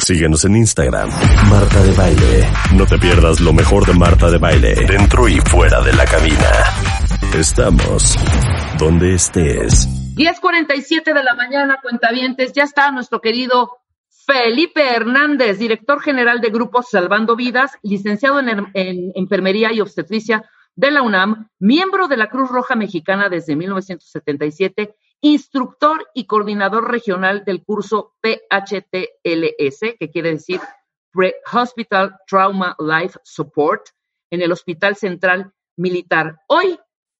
Síguenos en Instagram, Marta de Baile. No te pierdas lo mejor de Marta de Baile, dentro y fuera de la cabina. Estamos donde estés. 10.47 de la mañana, cuentavientes, ya está nuestro querido Felipe Hernández, director general de Grupo Salvando Vidas, licenciado en, en Enfermería y Obstetricia de la UNAM, miembro de la Cruz Roja Mexicana desde 1977 instructor y coordinador regional del curso PHTLS, que quiere decir Pre-Hospital Trauma Life Support, en el Hospital Central Militar. Hoy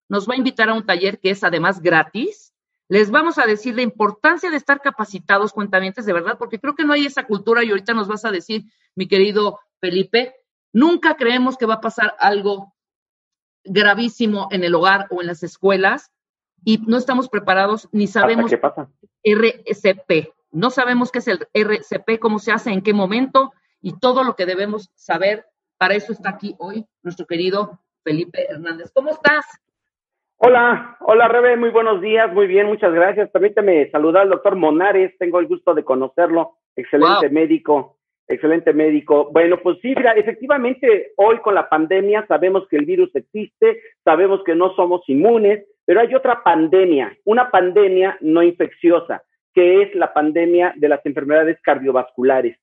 nos va a invitar a un taller que es además gratis. Les vamos a decir la importancia de estar capacitados cuentamientos de verdad, porque creo que no hay esa cultura y ahorita nos vas a decir, mi querido Felipe, nunca creemos que va a pasar algo gravísimo en el hogar o en las escuelas y no estamos preparados ni sabemos qué pasa? RCP. No sabemos qué es el RCP, cómo se hace, en qué momento y todo lo que debemos saber. Para eso está aquí hoy nuestro querido Felipe Hernández. ¿Cómo estás? Hola, hola Rebe, muy buenos días, muy bien, muchas gracias. Permíteme saludar al doctor Monares, tengo el gusto de conocerlo, excelente médico, excelente médico. Bueno, pues sí, mira, efectivamente hoy con la pandemia sabemos que el virus existe, sabemos que no somos inmunes, pero hay otra pandemia, una pandemia no infecciosa, que es la pandemia de las enfermedades cardiovasculares.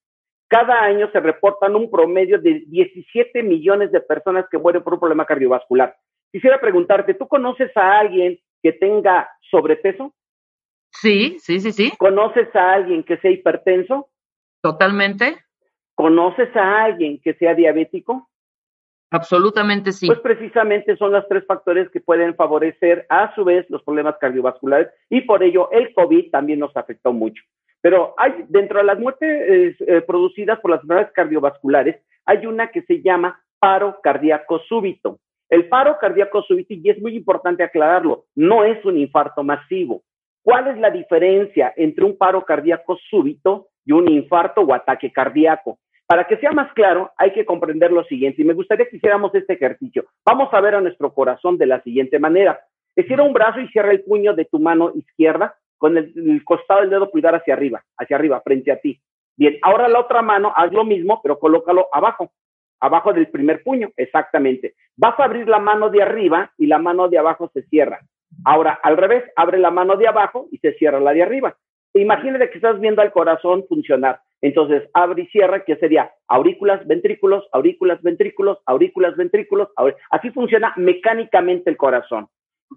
Cada año se reportan un promedio de 17 millones de personas que mueren por un problema cardiovascular. Quisiera preguntarte, ¿tú conoces a alguien que tenga sobrepeso? Sí, sí, sí, sí. ¿Conoces a alguien que sea hipertenso? Totalmente. ¿Conoces a alguien que sea diabético? Absolutamente sí. Pues precisamente son los tres factores que pueden favorecer a su vez los problemas cardiovasculares y por ello el COVID también nos afectó mucho. Pero hay dentro de las muertes eh, producidas por las enfermedades cardiovasculares, hay una que se llama paro cardíaco súbito. El paro cardíaco súbito, y es muy importante aclararlo, no es un infarto masivo. ¿Cuál es la diferencia entre un paro cardíaco súbito y un infarto o ataque cardíaco? Para que sea más claro, hay que comprender lo siguiente, y me gustaría que hiciéramos este ejercicio. Vamos a ver a nuestro corazón de la siguiente manera. Estira un brazo y cierra el puño de tu mano izquierda con el, costado del dedo pulgar hacia arriba, hacia arriba, frente a ti. Bien, ahora la otra mano, haz lo mismo, pero colócalo abajo, abajo del primer puño, exactamente. Vas a abrir la mano de arriba y la mano de abajo se cierra. Ahora, al revés, abre la mano de abajo y se cierra la de arriba. Imagínate que estás viendo al corazón funcionar. Entonces, abre y cierra, que sería aurículas, ventrículos, aurículas, ventrículos, aurículas, ventrículos. Así funciona mecánicamente el corazón.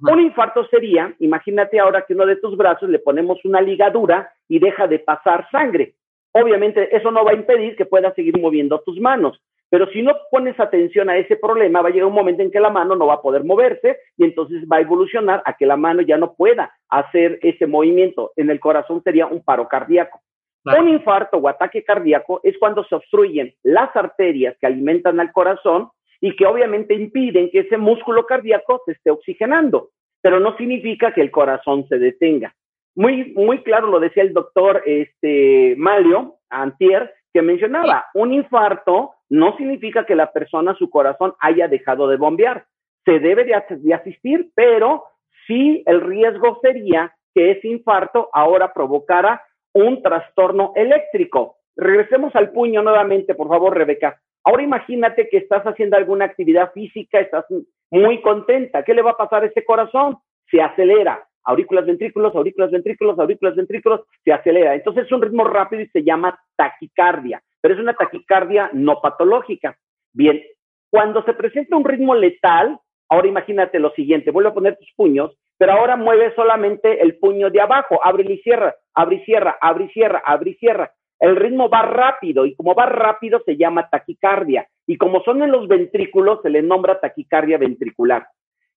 Un infarto sería, imagínate ahora que uno de tus brazos le ponemos una ligadura y deja de pasar sangre. Obviamente, eso no va a impedir que puedas seguir moviendo tus manos. Pero si no pones atención a ese problema, va a llegar un momento en que la mano no va a poder moverse y entonces va a evolucionar a que la mano ya no pueda hacer ese movimiento. En el corazón sería un paro cardíaco. Un infarto o ataque cardíaco es cuando se obstruyen las arterias que alimentan al corazón y que obviamente impiden que ese músculo cardíaco se esté oxigenando, pero no significa que el corazón se detenga. Muy, muy claro lo decía el doctor este, Malio Antier, que mencionaba, un infarto no significa que la persona, su corazón, haya dejado de bombear. Se debe de, asistir, pero sí el riesgo sería que ese infarto ahora provocara un trastorno eléctrico. Regresemos al puño nuevamente, por favor, Rebeca. Ahora imagínate que estás haciendo alguna actividad física, estás muy contenta. ¿Qué le va a pasar a ese corazón? Se acelera. Aurículas, ventrículos, aurículas, ventrículos, aurículas, ventrículos, se acelera. Entonces es un ritmo rápido y se llama taquicardia, pero es una taquicardia no patológica. Bien, cuando se presenta un ritmo letal, ahora imagínate lo siguiente, vuelve a poner tus puños pero ahora mueve solamente el puño de abajo, abre y cierra, abre y cierra, abre y cierra, abre y cierra. El ritmo va rápido y como va rápido se llama taquicardia y como son en los ventrículos se le nombra taquicardia ventricular.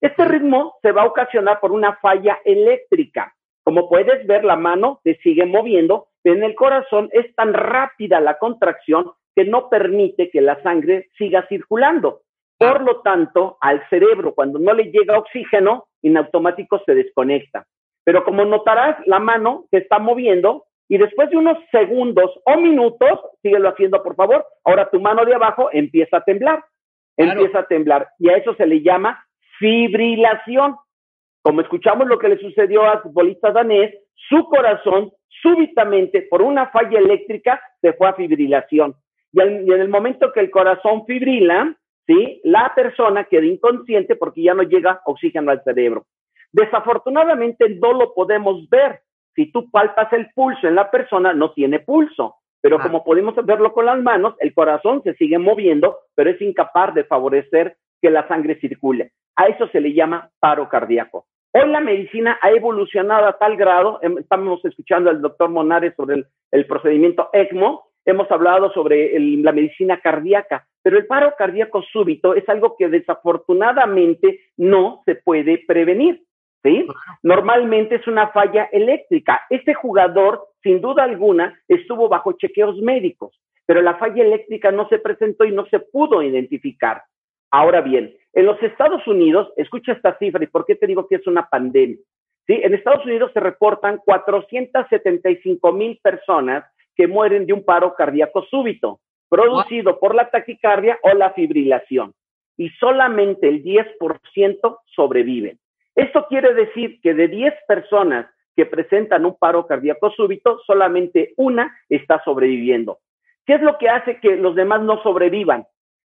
Este ritmo se va a ocasionar por una falla eléctrica. Como puedes ver, la mano se sigue moviendo, En el corazón es tan rápida la contracción que no permite que la sangre siga circulando. Por lo tanto, al cerebro, cuando no le llega oxígeno, en automático se desconecta. Pero como notarás, la mano se está moviendo y después de unos segundos o minutos, síguelo haciendo por favor, ahora tu mano de abajo empieza a temblar, empieza a temblar y a eso se le llama fibrilación. Como escuchamos lo que le sucedió al futbolista danés, su corazón súbitamente por una falla eléctrica se fue a fibrilación. Y, en el momento que el corazón fibrila, ¿sí? la persona queda inconsciente porque ya no llega oxígeno al cerebro. Desafortunadamente no lo podemos ver. Si tú palpas el pulso en la persona, no tiene pulso. Pero ah. como podemos verlo con las manos, el corazón se sigue moviendo, pero es incapaz de favorecer que la sangre circule. A eso se le llama paro cardíaco. Hoy la medicina ha evolucionado a tal grado, em, estamos escuchando al doctor Monares sobre el, procedimiento ECMO, hemos hablado sobre la medicina cardíaca, pero el paro cardíaco súbito es algo que desafortunadamente no se puede prevenir. ¿sí? Normalmente es una falla eléctrica. Este jugador, sin duda alguna, estuvo bajo chequeos médicos, pero la falla eléctrica no se presentó y no se pudo identificar. Ahora bien, en los Estados Unidos, escucha esta cifra y por qué te digo que es una pandemia. ¿Sí? En Estados Unidos se reportan 475 mil personas que mueren de un paro cardíaco súbito, producido por la taquicardia o la fibrilación, y solamente el 10% sobreviven. Esto quiere decir que de 10 personas que presentan un paro cardíaco súbito, solamente una está sobreviviendo. ¿Qué es lo que hace que los demás no sobrevivan?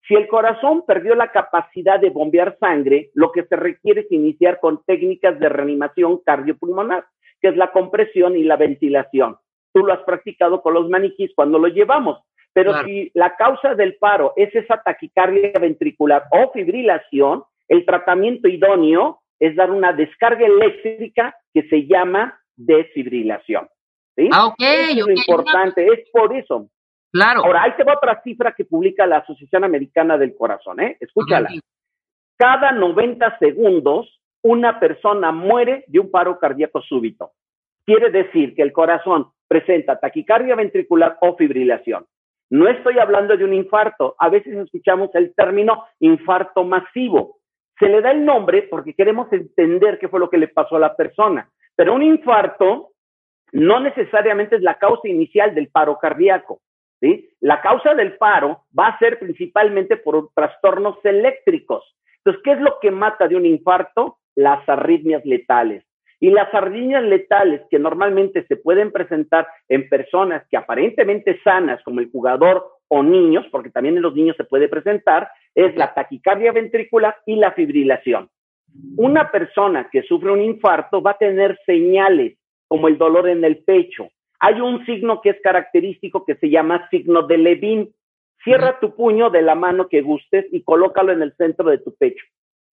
Si el corazón perdió la capacidad de bombear sangre, lo que se requiere es iniciar con técnicas de reanimación cardiopulmonar, que es la compresión y la ventilación. Tú lo has practicado con los maniquís cuando lo llevamos. Pero si la causa del paro es esa taquicardia ventricular o fibrilación, el tratamiento idóneo es dar una descarga eléctrica que se llama desfibrilación. ¿sí? Ah, ok. es lo importante, es por eso. Claro. Ahora, ahí te va otra cifra que publica la Asociación Americana del Corazón, ¿eh? Escúchala. Cada 90 segundos, una persona muere de un paro cardíaco súbito. Quiere decir que el corazón presenta taquicardia ventricular o fibrilación. No estoy hablando de un infarto. A veces escuchamos el término infarto masivo. Se le da el nombre porque queremos entender qué fue lo que le pasó a la persona. Pero un infarto no necesariamente es la causa inicial del paro cardíaco. ¿sí? La causa del paro va a ser principalmente por trastornos eléctricos. Entonces, ¿qué es lo que mata de un infarto? Las arritmias letales. Y las arritmias letales que normalmente se pueden presentar en personas que aparentemente sanas, como el jugador o niños, porque también en los niños se puede presentar, es la taquicardia ventricular y la fibrilación. Una persona que sufre un infarto va a tener señales como el dolor en el pecho. Hay un signo que es característico que se llama signo de Levin. Cierra tu puño de la mano que gustes y colócalo en el centro de tu pecho.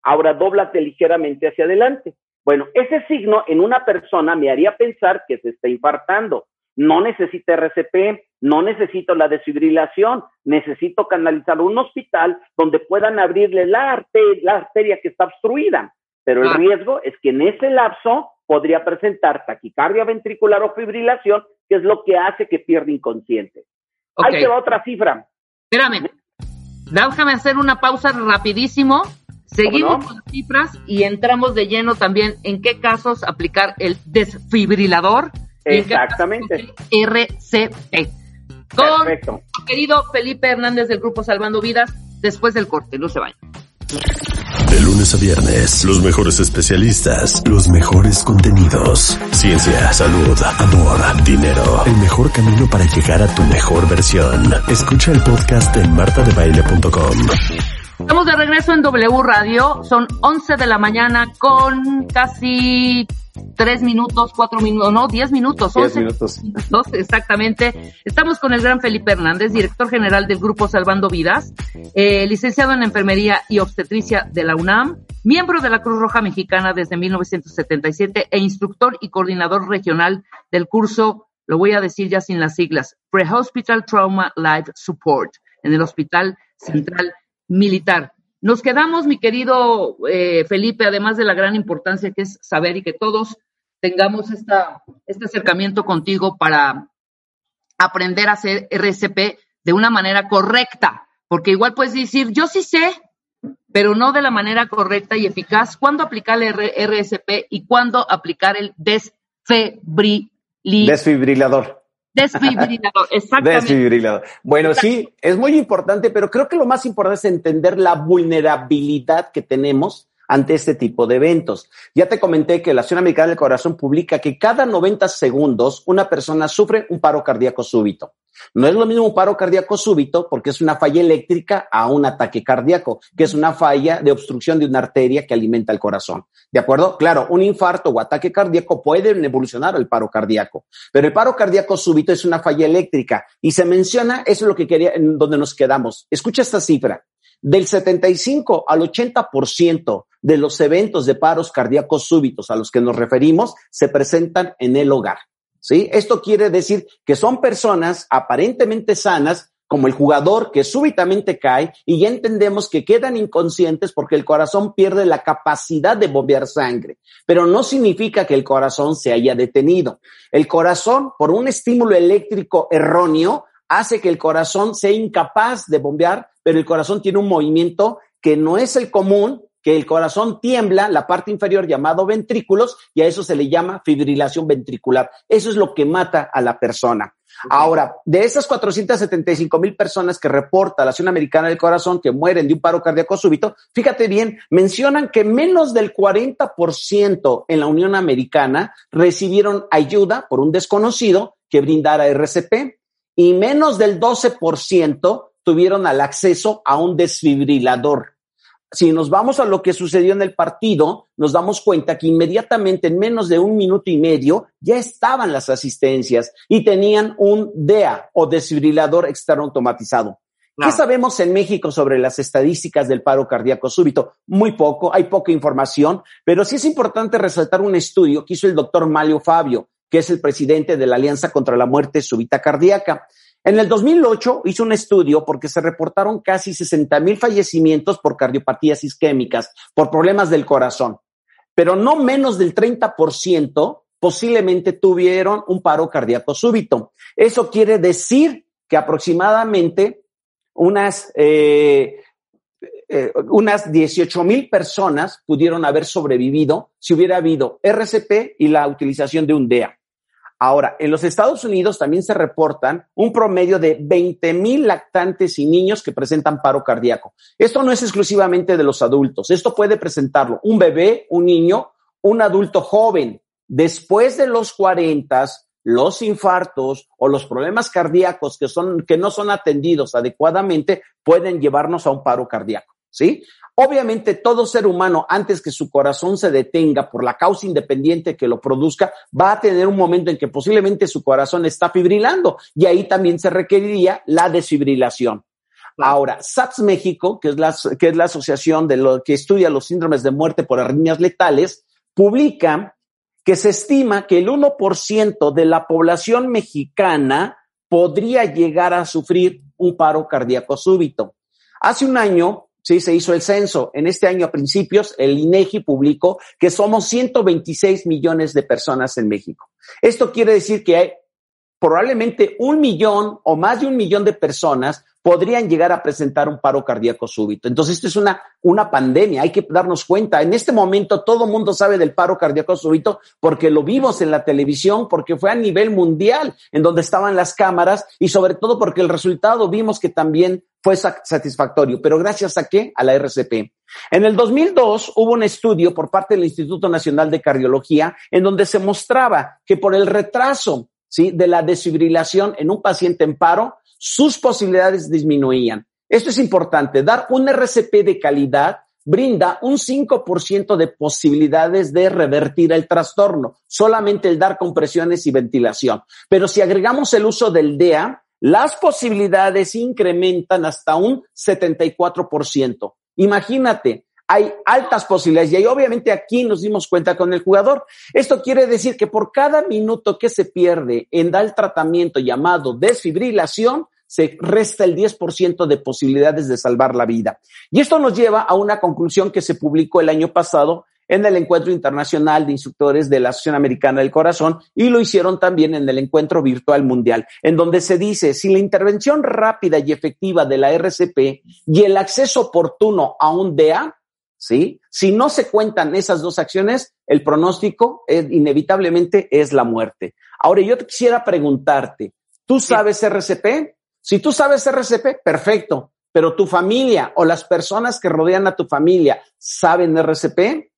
Ahora dóblate ligeramente hacia adelante. Bueno, ese signo en una persona me haría pensar que se está infartando. No necesita RCP, no necesito la desfibrilación, necesito canalizar un hospital donde puedan abrirle la, arteria, que está obstruida. Pero el ah. riesgo es que en ese lapso podría presentar taquicardia ventricular o fibrilación, que es lo que hace que pierda inconsciente. Ahí te va otra cifra. Espérame, déjame hacer una pausa rapidísimo. Seguimos con las cifras y entramos de lleno también en qué casos aplicar el desfibrilador Exactamente. RCP. Con Perfecto. querido Felipe Hernández del Grupo Salvando Vidas, después del corte, no se vayan. De lunes a viernes, los mejores especialistas, los mejores contenidos. Ciencia, salud, amor, dinero. El mejor camino para llegar a tu mejor versión. Escucha el podcast en martadebaile.com. Estamos de regreso en W Radio. Son 11 de la mañana con casi tres minutos, cuatro minutos, no, diez minutos, once minutos. exactamente. Estamos con el gran Felipe Hernández, director general del Grupo Salvando Vidas, eh, licenciado en Enfermería y Obstetricia de la UNAM, miembro de la Cruz Roja Mexicana desde 1977 e instructor y coordinador regional del curso, lo voy a decir ya sin las siglas, Pre-Hospital Trauma Life Support en el Hospital Central Militar. Nos quedamos, mi querido eh, Felipe, además de la gran importancia que es saber y que todos tengamos esta, este acercamiento contigo para aprender a hacer RCP de una manera correcta, porque igual puedes decir, yo sí sé, pero no de la manera correcta y eficaz, cuándo aplicar el RSP y cuándo aplicar el desfibrilador. Desfibrilador, exactamente. Desfibrilador. Bueno, sí, es muy importante, pero creo que lo más importante es entender la vulnerabilidad que tenemos ante este tipo de eventos. Ya te comenté que la Asociación Americana del Corazón publica que cada 90 segundos una persona sufre un paro cardíaco súbito. No es lo mismo un paro cardíaco súbito porque es una falla eléctrica a un ataque cardíaco, que es una falla de obstrucción de una arteria que alimenta el corazón. ¿De acuerdo? Claro, un infarto o ataque cardíaco pueden evolucionar al paro cardíaco, pero el paro cardíaco súbito es una falla eléctrica y se menciona, eso es lo que quería, en donde nos quedamos. Escucha esta cifra. Del 75 al 80% de los eventos de paros cardíacos súbitos a los que nos referimos se presentan en el hogar. ¿Sí? Esto quiere decir que son personas aparentemente sanas, como el jugador que súbitamente cae y ya entendemos que quedan inconscientes porque el corazón pierde la capacidad de bombear sangre. Pero no significa que el corazón se haya detenido. El corazón, por un estímulo eléctrico erróneo, hace que el corazón sea incapaz de bombear, pero el corazón tiene un movimiento que no es el común, que el corazón tiembla, la parte inferior llamado ventrículos, y a eso se le llama fibrilación ventricular. Eso es lo que mata a la persona. Ahora, de esas 475 mil personas que reporta la Asociación Americana del Corazón que mueren de un paro cardíaco súbito, fíjate bien, mencionan que menos del 40% en la Unión Americana recibieron ayuda por un desconocido que brindara RCP y menos del 12% tuvieron el acceso a un desfibrilador. Si nos vamos a lo que sucedió en el partido, nos damos cuenta que inmediatamente en menos de un minuto y medio ya estaban las asistencias y tenían un DEA o desfibrilador externo automatizado. ¿Qué sabemos en México sobre las estadísticas del paro cardíaco súbito? Muy poco, hay poca información, pero sí es importante resaltar un estudio que hizo el doctor Malio Fabio, que es el presidente de la Alianza contra la Muerte Súbita Cardíaca. En el 2008 hizo un estudio porque se reportaron casi 60 mil fallecimientos por cardiopatías isquémicas, por problemas del corazón, pero no menos del 30% posiblemente tuvieron un paro cardíaco súbito. Eso quiere decir que aproximadamente unas, eh, eh, unas 18 mil personas pudieron haber sobrevivido si hubiera habido RCP y la utilización de un DEA. Ahora, en los Estados Unidos también se reportan un promedio de 20 mil lactantes y niños que presentan paro cardíaco. Esto no es exclusivamente de los adultos, esto puede presentarlo un bebé, un niño, un adulto joven. Después de los 40, los infartos o los problemas cardíacos que, son, que no son atendidos adecuadamente pueden llevarnos a un paro cardíaco. ¿Sí? Obviamente todo ser humano, antes que su corazón se detenga por la causa independiente que lo produzca, va a tener un momento en que posiblemente su corazón está fibrilando y ahí también se requeriría la desfibrilación. Ahora, SAPS México, que es la, que es la asociación de lo que estudia los síndromes de muerte por arritmias letales, publica que se estima que el 1% de la población mexicana podría llegar a sufrir un paro cardíaco súbito. Hace un año, Sí, se hizo el censo. En este año a principios, el INEGI publicó que somos 126 millones de personas en México. Esto quiere decir que hay probablemente un millón o más de un millón de personas podrían llegar a presentar un paro cardíaco súbito. Entonces, esto es una, una pandemia, hay que darnos cuenta. En este momento todo el mundo sabe del paro cardíaco súbito porque lo vimos en la televisión, porque fue a nivel mundial en donde estaban las cámaras y sobre todo porque el resultado vimos que también fue satisfactorio. Pero gracias a qué? A la RCP. En el 2002 hubo un estudio por parte del Instituto Nacional de Cardiología en donde se mostraba que por el retraso ¿sí? de la desfibrilación en un paciente en paro, sus posibilidades disminuían. Esto es importante. Dar un RCP de calidad brinda un 5% de posibilidades de revertir el trastorno, solamente el dar compresiones y ventilación. Pero si agregamos el uso del DEA, las posibilidades incrementan hasta un 74%. Imagínate, hay altas posibilidades y obviamente aquí nos dimos cuenta con el jugador. Esto quiere decir que por cada minuto que se pierde en dar el tratamiento llamado desfibrilación, se resta el 10% de posibilidades de salvar la vida. Y esto nos lleva a una conclusión que se publicó el año pasado en el Encuentro Internacional de Instructores de la Asociación Americana del Corazón y lo hicieron también en el Encuentro Virtual Mundial, en donde se dice, si la intervención rápida y efectiva de la RCP y el acceso oportuno a un DEA, ¿sí? Si no se cuentan esas dos acciones, el pronóstico es, inevitablemente es la muerte. Ahora, yo te quisiera preguntarte, ¿tú sabes RCP? Si tú sabes RCP, perfecto, pero tu familia o las personas que rodean a tu familia saben RCP.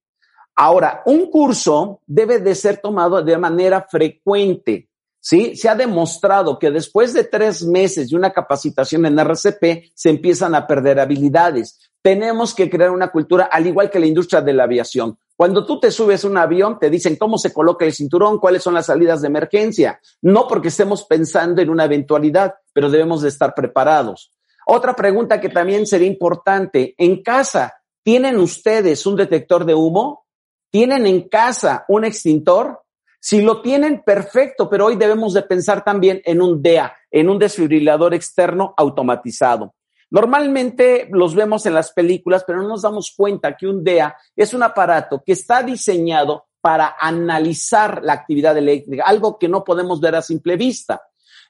Ahora, un curso debe de ser tomado de manera frecuente. ¿sí? Se ha demostrado que después de tres meses de una capacitación en RCP se empiezan a perder habilidades. Tenemos que crear una cultura, al igual que la industria de la aviación. Cuando tú te subes a un avión, te dicen cómo se coloca el cinturón, cuáles son las salidas de emergencia. No porque estemos pensando en una eventualidad, pero debemos de estar preparados. Otra pregunta que también sería importante, en casa, ¿tienen ustedes un detector de humo? ¿Tienen en casa un extintor? Si lo tienen, perfecto, pero hoy debemos de pensar también en un DEA, en un desfibrilador externo automatizado. Normalmente los vemos en las películas, pero no nos damos cuenta que un DEA es un aparato que está diseñado para analizar la actividad eléctrica, algo que no podemos ver a simple vista.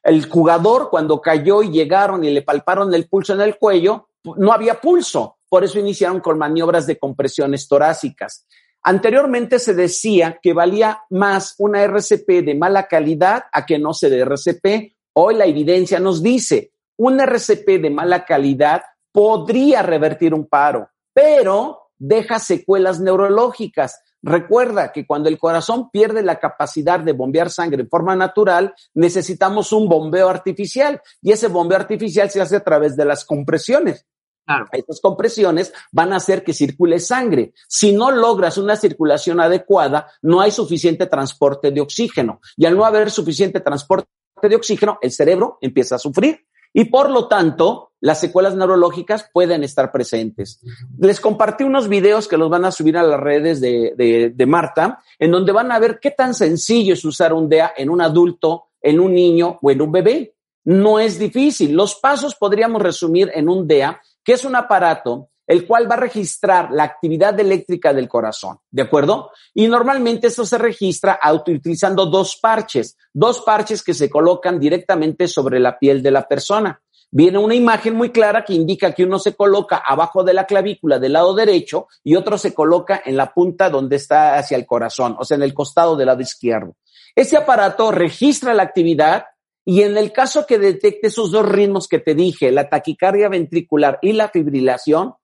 El jugador cuando cayó y llegaron y le palparon el pulso en el cuello, no había pulso, por eso iniciaron con maniobras de compresiones torácicas. Anteriormente se decía que valía más una RCP de mala calidad a que no se de RCP. Hoy la evidencia nos dice un RCP de mala calidad podría revertir un paro, pero deja secuelas neurológicas. Recuerda que cuando el corazón pierde la capacidad de bombear sangre en forma natural, necesitamos un bombeo artificial y ese bombeo artificial se hace a través de las compresiones. Claro. Estas compresiones van a hacer que circule sangre. Si no logras una circulación adecuada, no hay suficiente transporte de oxígeno. Y al no haber suficiente transporte de oxígeno, el cerebro empieza a sufrir y por lo tanto las secuelas neurológicas pueden estar presentes. Les compartí unos videos que los van a subir a las redes de, de, Marta, en donde van a ver qué tan sencillo es usar un DEA en un adulto, en un niño o en un bebé. No es difícil. Los pasos podríamos resumir en un DEA, que es un aparato el cual va a registrar la actividad eléctrica del corazón, ¿de acuerdo? Y normalmente esto se registra utilizando dos parches, dos parches que se colocan directamente sobre la piel de la persona. Viene una imagen muy clara que indica que uno se coloca abajo de la clavícula del lado derecho y otro se coloca en la punta donde está hacia el corazón, o sea, en el costado del lado izquierdo. Este aparato registra la actividad y en el caso que detecte esos dos ritmos que te dije, la taquicardia ventricular y la fibrilación,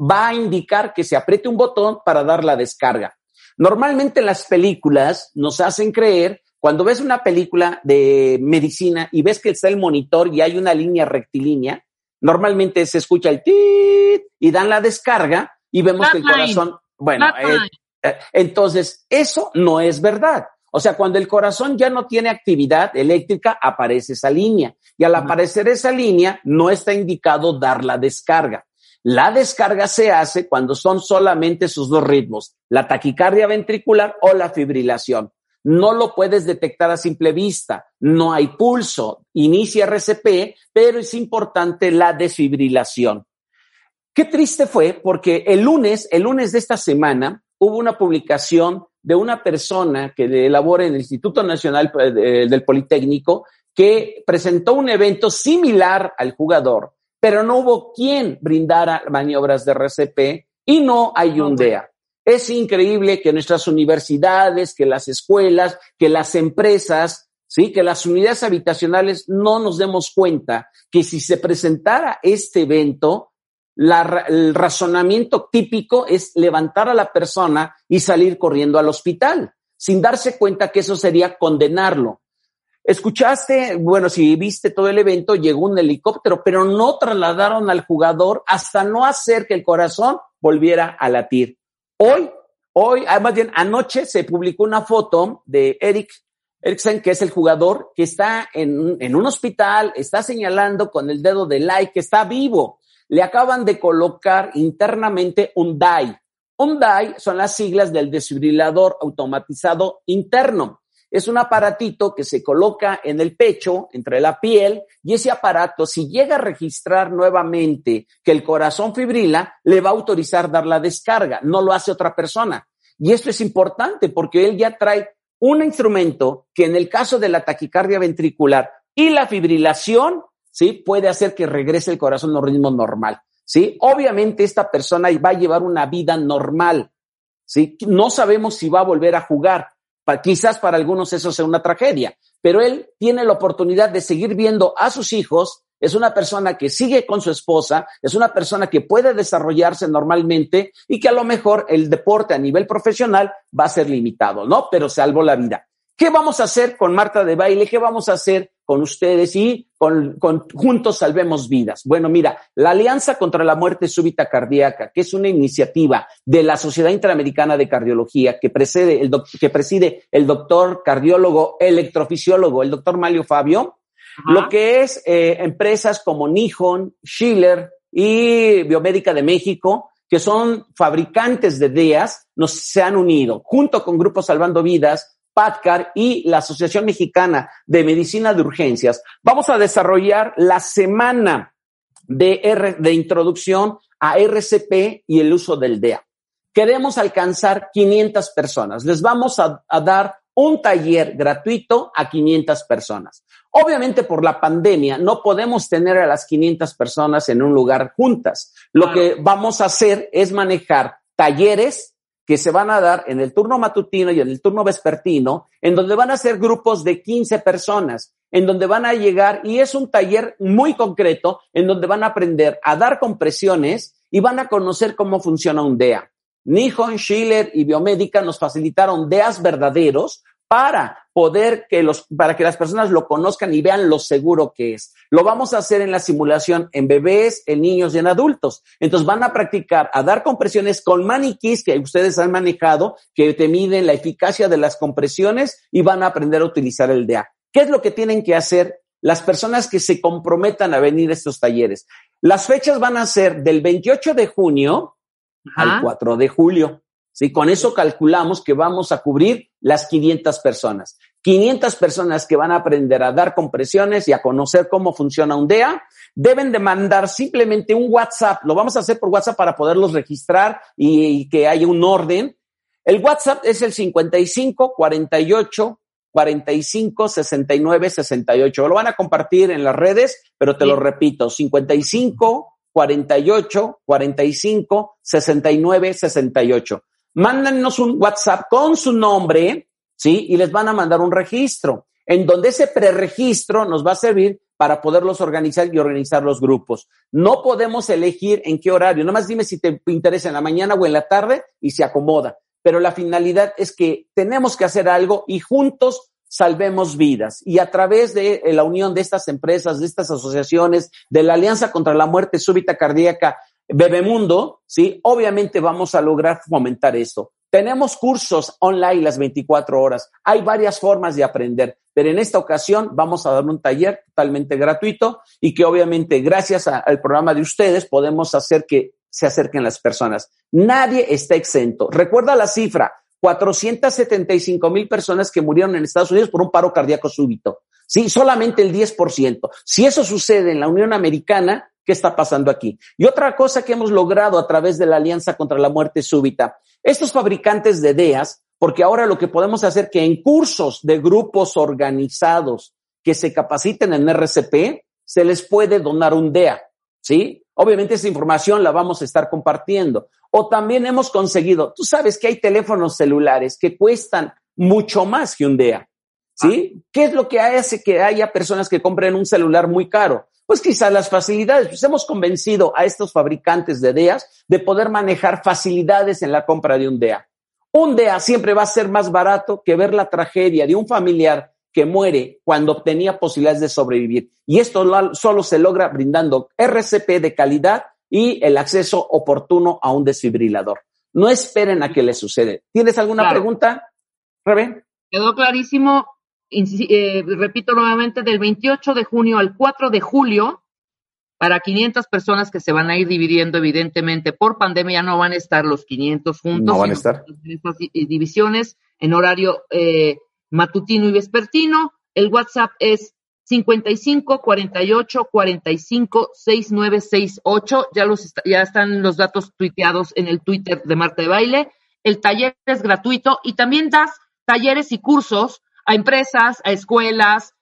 va a indicar que se apriete un botón para dar la descarga. Normalmente las películas nos hacen creer, cuando ves una película de medicina y ves que está el monitor y hay una línea rectilínea, normalmente se escucha el tit y dan la descarga y vemos que el corazón, bueno, eh, eh, entonces eso no es verdad. O sea, cuando el corazón ya no tiene actividad eléctrica, aparece esa línea. Y al aparecer esa línea, no está indicado dar la descarga. La descarga se hace cuando son solamente sus dos ritmos, la taquicardia ventricular o la fibrilación. No lo puedes detectar a simple vista, no hay pulso, inicia RCP, pero es importante la desfibrilación. Qué triste fue porque el lunes, el lunes de esta semana, hubo una publicación de una persona que elabora en el Instituto Nacional eh, del Politécnico que presentó un evento similar al jugador, pero no hubo quien brindara maniobras de RCP y no hay un DEA. Es increíble que nuestras universidades, que las escuelas, que las empresas, sí, que las unidades habitacionales no nos demos cuenta que si se presentara este evento, el razonamiento típico es levantar a la persona y salir corriendo al hospital, sin darse cuenta que eso sería condenarlo. Escuchaste, bueno, si viste todo el evento, llegó un helicóptero, pero no trasladaron al jugador hasta no hacer que el corazón volviera a latir. Hoy, hoy, ah, más bien anoche se publicó una foto de Eric Eriksen, que es el jugador que está en, en un hospital, está señalando con el dedo de like que está vivo. Le acaban de colocar internamente un DAI. Un DAI son las siglas del desfibrilador automatizado interno. Es un aparatito que se coloca en el pecho, entre la piel, y ese aparato, si llega a registrar nuevamente que el corazón fibrila, le va a autorizar dar la descarga. No lo hace otra persona. Y esto es importante porque él ya trae un instrumento que en el caso de la taquicardia ventricular y la fibrilación, ¿sí? Puede hacer que regrese el corazón a un ritmo normal, ¿sí? Obviamente esta persona va a llevar una vida normal, ¿sí? No sabemos si va a volver a jugar. quizás para algunos eso sea una tragedia, pero él tiene la oportunidad de seguir viendo a sus hijos es una persona que sigue con su esposa, es una persona que puede desarrollarse normalmente y que a lo mejor el deporte a nivel profesional va a ser limitado, ¿no? Pero salvó la vida. ¿Qué vamos a hacer con Marta de Baile? ¿Qué vamos a hacer con ustedes y con, Juntos Salvemos Vidas? Bueno, mira, la Alianza contra la Muerte Súbita Cardíaca, que es una iniciativa de la Sociedad Interamericana de Cardiología que, preside el, que preside el doctor cardiólogo electrofisiólogo, el doctor Mario Fabio, lo que es eh, empresas como Nihon, Schiller y Biomédica de México, que son fabricantes de DEAS, nos se han unido junto con Grupo Salvando Vidas, PATCAR y la Asociación Mexicana de Medicina de Urgencias. Vamos a desarrollar la semana de, de introducción a RCP y el uso del DEA. Queremos alcanzar 500 personas. Les vamos a dar un taller gratuito a 500 personas. Obviamente por la pandemia no podemos tener a las 500 personas en un lugar juntas. Lo que vamos a hacer es manejar talleres que se van a dar en el turno matutino y en el turno vespertino, en donde van a ser grupos de 15 personas, en donde van a llegar, y es un taller muy concreto, en donde van a aprender a dar compresiones y van a conocer cómo funciona un DEA. Nihon, Schiller y Biomédica nos facilitaron DEAs verdaderos para poder que los, para que las personas lo conozcan y vean lo seguro que es. Lo vamos a hacer en la simulación en bebés, en niños y en adultos. Entonces van a practicar a dar compresiones con maniquís que ustedes han manejado, que te miden la eficacia de las compresiones y van a aprender a utilizar el DEA. ¿Qué es lo que tienen que hacer las personas que se comprometan a venir a estos talleres? Las fechas van a ser del 28 de junio al 4 de julio. ¿Sí? Con eso calculamos que vamos a cubrir las 500 personas. 500 personas que van a aprender a dar compresiones y a conocer cómo funciona un DEA, deben de mandar simplemente un WhatsApp. Lo vamos a hacer por WhatsApp para poderlos registrar y, que haya un orden. El WhatsApp es el 55 48 45 69 68. Lo van a compartir en las redes, pero te lo repito, 55 48 45 69 68 mándanos un WhatsApp con su nombre, ¿sí? Y les van a mandar un registro, en donde ese preregistro nos va a servir para poderlos organizar y organizar los grupos. No podemos elegir en qué horario, nomás dime si te interesa en la mañana o en la tarde y se acomoda. Pero la finalidad es que tenemos que hacer algo y juntos salvemos vidas. Y a través de la unión de estas empresas, de estas asociaciones, de la Alianza contra la Muerte Súbita Cardíaca Bebemundo, ¿sí? Obviamente vamos a lograr fomentar esto. Tenemos cursos online las 24 horas. Hay varias formas de aprender, pero en esta ocasión vamos a dar un taller totalmente gratuito y que obviamente gracias al programa de ustedes podemos hacer que se acerquen las personas. Nadie está exento. Recuerda la cifra, 475 mil personas que murieron en Estados Unidos por un paro cardíaco súbito. Sí, solamente el 10%. Si eso sucede en la Unión Americana, qué está pasando aquí. Y otra cosa que hemos logrado a través de la Alianza contra la Muerte Súbita, estos fabricantes de DEAS, porque ahora lo que podemos hacer que en cursos de grupos organizados que se capaciten en RCP, se les puede donar un DEA, ¿sí? Obviamente esa información la vamos a estar compartiendo. O también hemos conseguido, tú sabes que hay teléfonos celulares que cuestan mucho más que un DEA, ¿sí? Ah. ¿Qué es lo que hace que haya personas que compren un celular muy caro? Pues quizás las facilidades. Pues hemos convencido a estos fabricantes de DEAs de poder manejar facilidades en la compra de un DEA. Un DEA siempre va a ser más barato que ver la tragedia de un familiar que muere cuando tenía posibilidades de sobrevivir. Y esto solo se logra brindando RCP de calidad y el acceso oportuno a un desfibrilador. No esperen a que les sucede. ¿Tienes alguna pregunta, Rebe? Quedó clarísimo. Eh, repito nuevamente, del 28 de junio al 4 de julio, para 500 personas que se van a ir dividiendo, evidentemente, por pandemia no van a estar los 500 juntos. No van a estar. En estas divisiones, en horario eh, matutino y vespertino. El WhatsApp es 55 48 45 6968. Ya, los, ya están los datos tuiteados en el Twitter de Marta de Baile. el taller es gratuito y también das talleres y cursos a empresas, a escuelas,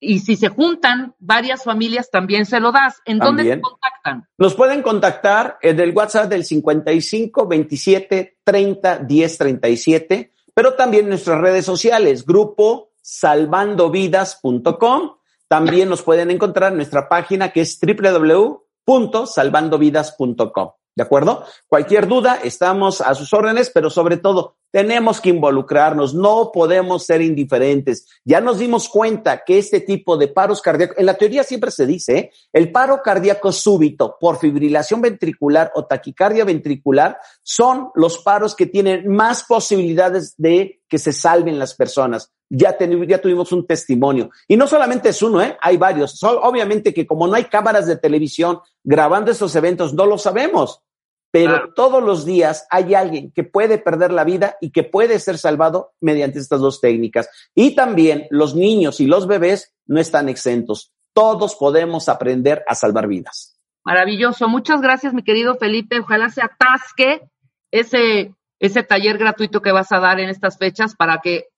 y si se juntan varias familias también se lo das. ¿En dónde se contactan? Nos pueden contactar en el WhatsApp del 55 27 30 10 37, pero también en nuestras redes sociales, grupo salvandovidas.com. También nos pueden encontrar en nuestra página que es www.salvandovidas.com. ¿De acuerdo? Cualquier duda, estamos a sus órdenes, pero sobre todo tenemos que involucrarnos, no podemos ser indiferentes. Ya nos dimos cuenta que este tipo de paros cardíacos, en la teoría siempre se dice, ¿eh? el paro cardíaco súbito por fibrilación ventricular o taquicardia ventricular son los paros que tienen más posibilidades de que se salven las personas. Ya, ya tuvimos un testimonio. Y no solamente es uno, ¿eh? hay varios. obviamente que como no hay cámaras de televisión grabando estos eventos, no lo sabemos pero todos los días hay alguien que puede perder la vida y que puede ser salvado mediante estas dos técnicas. Y también los niños y los bebés no están exentos. Todos podemos aprender a salvar vidas. Maravilloso. Muchas gracias, mi querido Felipe. Ojalá se atasque ese, ese taller gratuito que vas a dar en estas fechas para que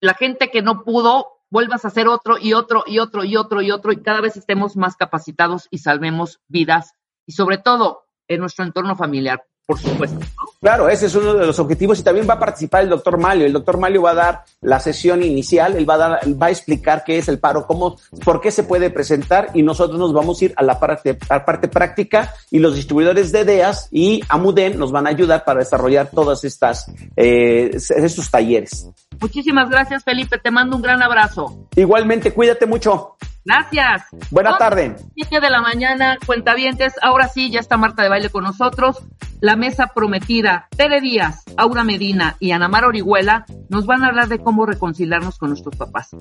la gente que no pudo vuelvas a hacer otro y otro y otro y otro y otro y cada vez estemos más capacitados y salvemos vidas. Y sobre todo, en nuestro entorno familiar, por supuesto. Claro, ese es uno de los objetivos y también va a participar el doctor Malio. El doctor Malio va a dar la sesión inicial, él va a, dar, va a explicar qué es el paro, cómo, por qué se puede presentar y nosotros nos vamos a ir a la parte, a la parte práctica y los distribuidores de DEAS y Amuden nos van a ayudar para desarrollar todas estas, eh, estos talleres. Muchísimas gracias, Felipe. Te mando un gran abrazo. Igualmente, cuídate mucho. Gracias. Buena tarde. 7 de la mañana, cuentavientes. Ahora sí, ya está Marta de Baile con nosotros. La mesa prometida. Tere Díaz, Aura Medina y Anamar Orihuela nos van a hablar de cómo reconciliarnos con nuestros papás.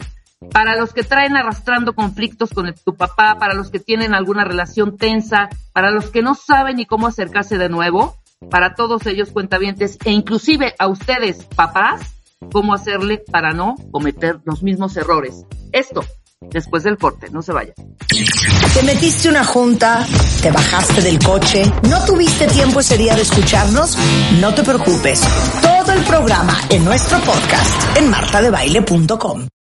Para los que traen arrastrando conflictos con tu papá, para los que tienen alguna relación tensa, para los que no saben ni cómo acercarse de nuevo, para todos ellos cuentavientes e inclusive a ustedes, papás, cómo hacerle para no cometer los mismos errores. Esto después del corte, no se vaya. Te metiste una junta, te bajaste del coche, no tuviste tiempo ese día de escucharnos, no te preocupes. Todo el programa en nuestro podcast en martadebaile.com.